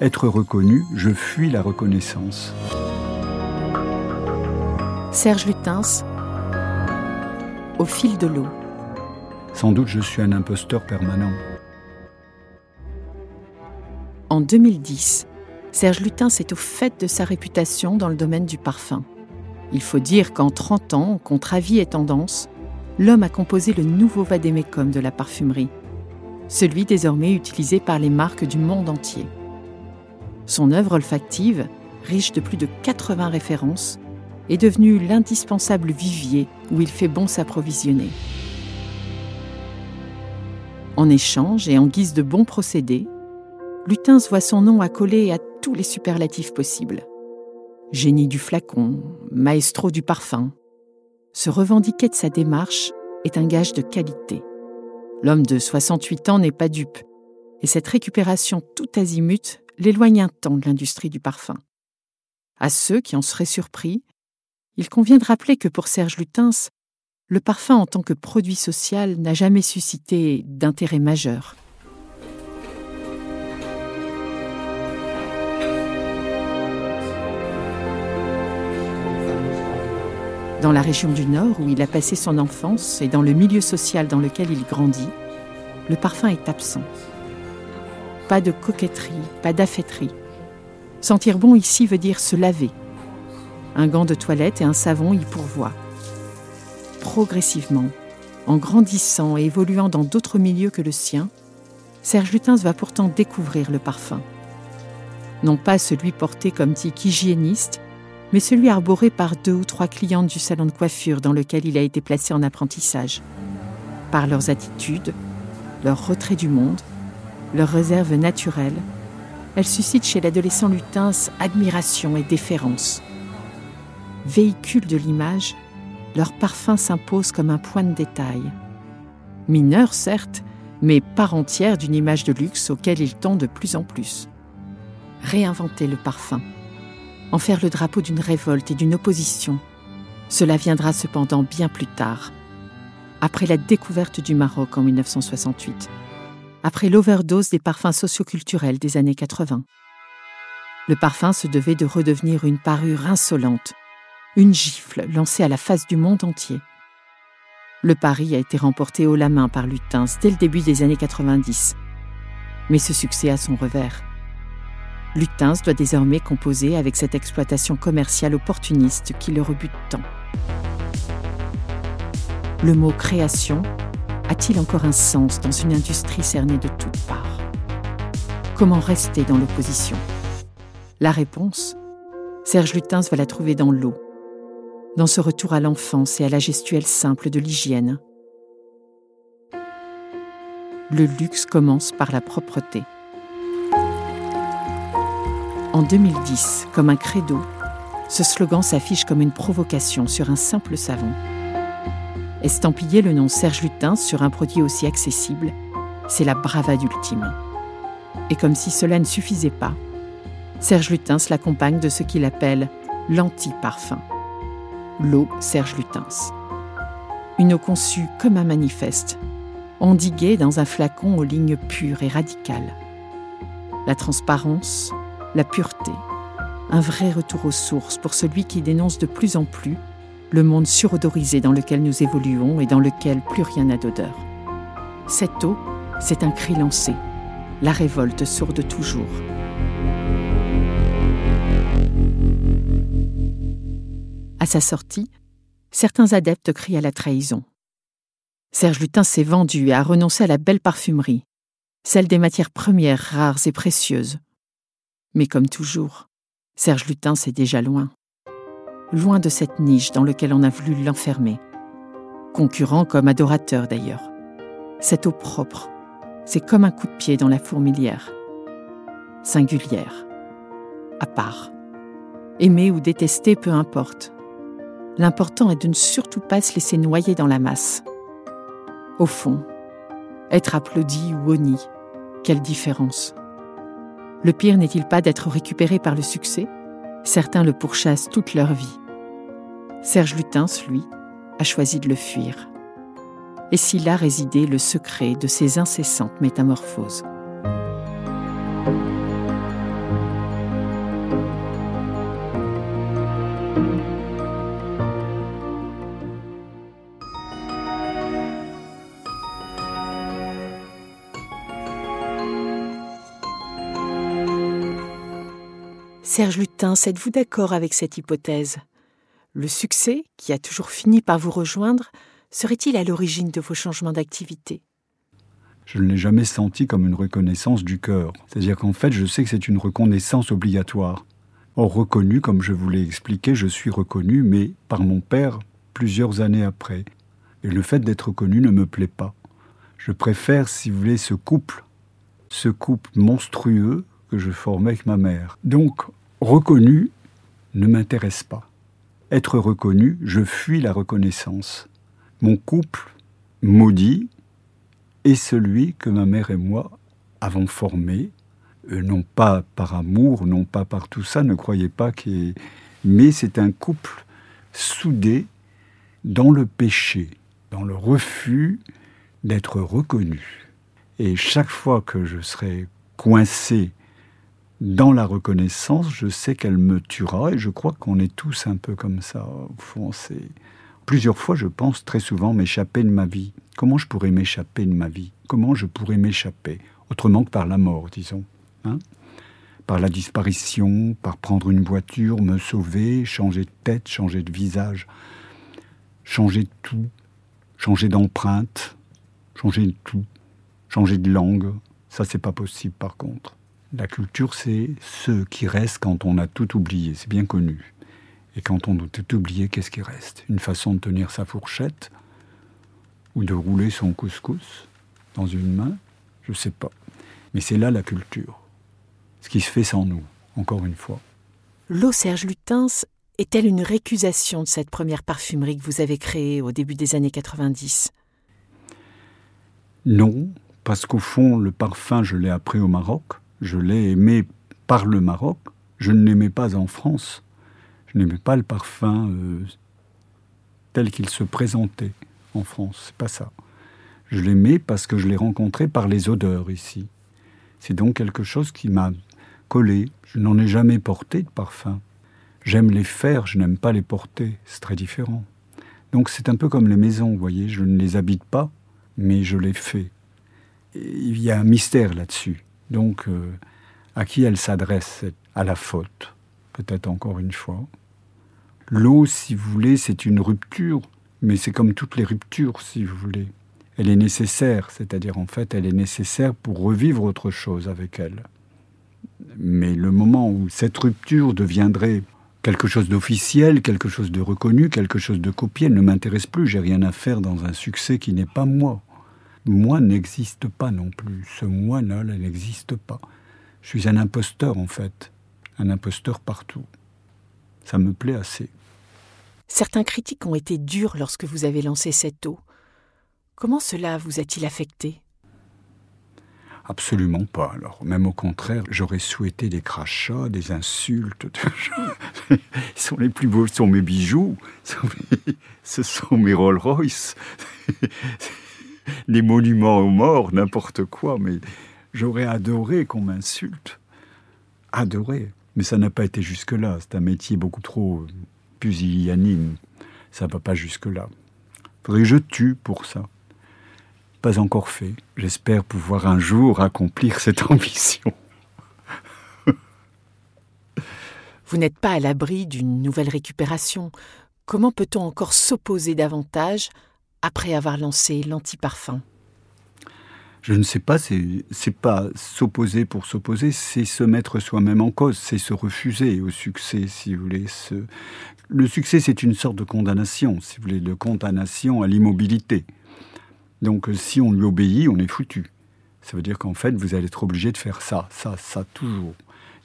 Être reconnu, je fuis la reconnaissance. Serge Lutens, au fil de l'eau. Sans doute je suis un imposteur permanent. En 2010, Serge Lutens est au fait de sa réputation dans le domaine du parfum. Il faut dire qu'en 30 ans, contre avis et tendance, l'homme a composé le nouveau vadémécum de la parfumerie, celui désormais utilisé par les marques du monde entier. Son œuvre olfactive, riche de plus de 80 références, est devenue l'indispensable vivier où il fait bon s'approvisionner. En échange et en guise de bon procédé, Lutens voit son nom accolé à tous les superlatifs possibles. Génie du flacon, maestro du parfum. Se revendiquer de sa démarche est un gage de qualité. L'homme de 68 ans n'est pas dupe, et cette récupération tout azimut l'éloigne un temps de l'industrie du parfum. À ceux qui en seraient surpris, il convient de rappeler que pour Serge Lutens, le parfum en tant que produit social n'a jamais suscité d'intérêt majeur. Dans la région du Nord où il a passé son enfance et dans le milieu social dans lequel il grandit, le parfum est absent. Pas de coquetterie, pas d'affêterie. Sentir bon ici veut dire se laver. Un gant de toilette et un savon y pourvoient. Progressivement, en grandissant et évoluant dans d'autres milieux que le sien, Serge Lutens va pourtant découvrir le parfum. Non pas celui porté comme tic hygiéniste, mais celui arboré par deux ou trois clientes du salon de coiffure dans lequel il a été placé en apprentissage. Par leurs attitudes, leur retrait du monde, leur réserve naturelle, elles suscitent chez l'adolescent Lutens admiration et déférence. Véhicule de l'image, leur parfum s'impose comme un point de détail. Mineur, certes, mais part entière d'une image de luxe auquel il tend de plus en plus. Réinventer le parfum, en faire le drapeau d'une révolte et d'une opposition, cela viendra cependant bien plus tard, après la découverte du Maroc en 1968, après l'overdose des parfums socioculturels des années 80. Le parfum se devait de redevenir une parure insolente, une gifle lancée à la face du monde entier. Le pari a été remporté haut la main par Lutens dès le début des années 90. Mais ce succès a son revers. Lutens doit désormais composer avec cette exploitation commerciale opportuniste qui le rebute tant. Le mot création a-t-il encore un sens dans une industrie cernée de toutes parts? Comment rester dans l'opposition? La réponse, Serge Lutens va la trouver dans l'eau, dans ce retour à l'enfance et à la gestuelle simple de l'hygiène. Le luxe commence par la propreté. En 2010, comme un credo, ce slogan s'affiche comme une provocation sur un simple savon. Estampiller le nom Serge Lutens sur un produit aussi accessible, c'est la bravade ultime. Et comme si cela ne suffisait pas, Serge Lutens l'accompagne de ce qu'il appelle l'anti-parfum. L'eau Serge Lutens. Une eau conçue comme un manifeste, endiguée dans un flacon aux lignes pures et radicales. La transparence, la pureté, un vrai retour aux sources pour celui qui dénonce de plus en plus le monde surodorisé dans lequel nous évoluons et dans lequel plus rien n'a d'odeur. Cette eau, c'est un cri lancé, la révolte sourde toujours. À sa sortie, certains adeptes crient à la trahison. Serge Lutin s'est vendu et a renoncé à la belle parfumerie, celle des matières premières rares et précieuses. Mais comme toujours, Serge Lutin, c'est déjà loin loin de cette niche dans laquelle on a voulu l'enfermer. Concurrent comme adorateur d'ailleurs. Cette eau propre, c'est comme un coup de pied dans la fourmilière. Singulière. À part. Aimer ou détester, peu importe. L'important est de ne surtout pas se laisser noyer dans la masse. Au fond, être applaudi ou honni, quelle différence Le pire n'est-il pas d'être récupéré par le succès? Certains le pourchassent toute leur vie. Serge Lutens, lui, a choisi de le fuir. Et s'il là résidé le secret de ses incessantes métamorphoses? Serge Lutin, êtes-vous d'accord avec cette hypothèse? Le succès, qui a toujours fini par vous rejoindre, serait-il à l'origine de vos changements d'activité? Je ne l'ai jamais senti comme une reconnaissance du cœur. C'est-à-dire qu'en fait, je sais que c'est une reconnaissance obligatoire. Or, reconnu, comme je vous l'ai expliqué, je suis reconnu, mais par mon père plusieurs années après. Et le fait d'être reconnu ne me plaît pas. Je préfère, si vous voulez, ce couple, ce couple monstrueux que je formais avec ma mère. Reconnu ne m'intéresse pas. Être reconnu, je fuis la reconnaissance. Mon couple maudit est celui que ma mère et moi avons formé, euh, non pas par amour, non pas par tout ça, ne croyez pas qu'il Mais c'est un couple soudé dans le péché, dans le refus d'être reconnu. Et chaque fois que je serai coincé dans la reconnaissance, je sais qu'elle me tuera, et je crois qu'on est tous un peu comme ça, au fond. Plusieurs fois, je pense très souvent m'échapper de ma vie. Comment je pourrais m'échapper de ma vie? Comment je pourrais m'échapper? Autrement que par la mort, disons. Hein? Par la disparition, par prendre une voiture, me sauver, changer de tête, changer de visage, changer de tout, changer d'empreinte, changer de tout, changer de langue. Ça, c'est pas possible par contre. La culture, c'est ce qui reste quand on a tout oublié, c'est bien connu. Et quand on a tout oublié, qu'est-ce qui reste? Une façon de tenir sa fourchette, ou de rouler son couscous dans une main, je ne sais pas. Mais c'est là la culture, ce qui se fait sans nous, encore une fois. L'eau Serge Lutens est-elle une récusation de cette première parfumerie que vous avez créée au début des années 90 Non, parce qu'au fond, le parfum, je l'ai appris au Maroc, je l'ai aimé par le Maroc, je ne l'aimais pas en France, je n'aimais pas le parfum euh, tel qu'il se présentait en France. C'est pas ça. Je l'aimais parce que je l'ai rencontré par les odeurs ici. C'est donc quelque chose qui m'a collé. Je n'en ai jamais porté de parfum. J'aime les faire, je n'aime pas les porter. C'est très différent. Donc c'est un peu comme les maisons, vous voyez. Je ne les habite pas, mais je les fais. il y a un mystère là-dessus. Donc, euh, à qui elle s'adresse À la faute, peut-être encore une fois. L'eau, si vous voulez, c'est une rupture mais c'est comme toutes les ruptures, si vous voulez. Elle est nécessaire, c'est-à-dire en fait, elle est nécessaire pour revivre autre chose avec elle. Mais le moment où cette rupture deviendrait quelque chose d'officiel, quelque chose de reconnu, quelque chose de copié, elle ne m'intéresse plus. J'ai rien à faire dans un succès qui n'est pas moi. Moi n'existe pas non plus. Ce moi-là, elle n'existe pas. Je suis un imposteur en fait, un imposteur partout. Ça me plaît assez. Certains critiques ont été durs lorsque vous avez lancé cette eau. Comment cela vous a-t-il affecté? Absolument pas. Alors, même au contraire, j'aurais souhaité des crachats, des insultes. Ils sont les plus beaux, ce sont mes bijoux, ce sont mes Rolls Royce, les monuments aux morts, n'importe quoi. Mais j'aurais adoré qu'on m'insulte. Adoré. Mais ça n'a pas été jusque-là. C'est un métier beaucoup trop pusillanime. Ça va pas jusque-là. Faudrait que je tue pour ça. Pas encore fait. J'espère pouvoir un jour accomplir cette ambition. Vous n'êtes pas à l'abri d'une nouvelle récupération. Comment peut-on encore s'opposer davantage après avoir lancé l'anti-parfum je ne sais pas, c'est pas s'opposer pour s'opposer, c'est se mettre soi-même en cause, c'est se refuser au succès, si vous voulez. Le succès, c'est une sorte de condamnation, si vous voulez, de condamnation à l'immobilité. Donc, si on lui obéit, on est foutu. Ça veut dire qu'en fait, vous allez être obligé de faire ça, ça, ça, toujours.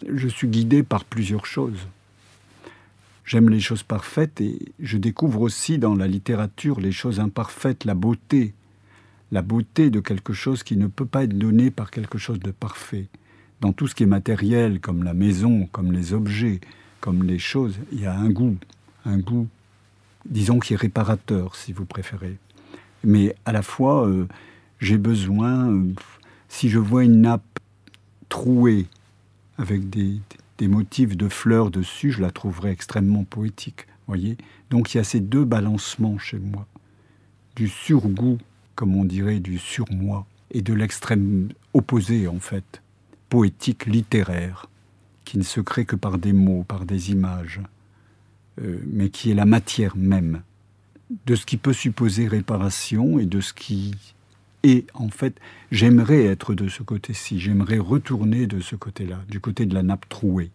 Je suis guidé par plusieurs choses. J'aime les choses parfaites et je découvre aussi dans la littérature les choses imparfaites, la beauté, la beauté de quelque chose qui ne peut pas être donné par quelque chose de parfait. Dans tout ce qui est matériel, comme la maison, comme les objets, comme les choses, il y a un goût, un goût, disons, qui est réparateur, si vous préférez. Mais à la fois, euh, j'ai besoin, euh, si je vois une nappe trouée avec des, des, motifs de fleurs dessus, je la trouverai extrêmement poétique. Voyez Donc il y a ces deux balancements chez moi. Du surgoût comme on dirait, du surmoi, et de l'extrême opposé, en fait, poétique littéraire, qui ne se crée que par des mots, par des images, euh, mais qui est la matière même de ce qui peut supposer réparation et de ce qui est en fait, j'aimerais être de ce côté-ci, j'aimerais retourner de ce côté-là, du côté de la nappe trouée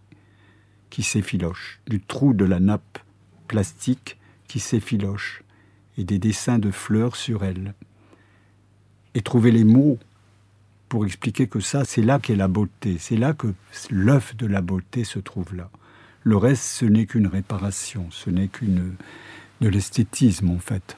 qui s'effiloche, du trou de la nappe plastique qui s'effiloche et des dessins de fleurs sur elle. Et trouver les mots pour expliquer que ça, c'est là qu'est la beauté, c'est là que l'œuf de la beauté se trouve là. Le reste, ce n'est qu'une réparation, ce n'est qu'une de l'esthétisme en fait.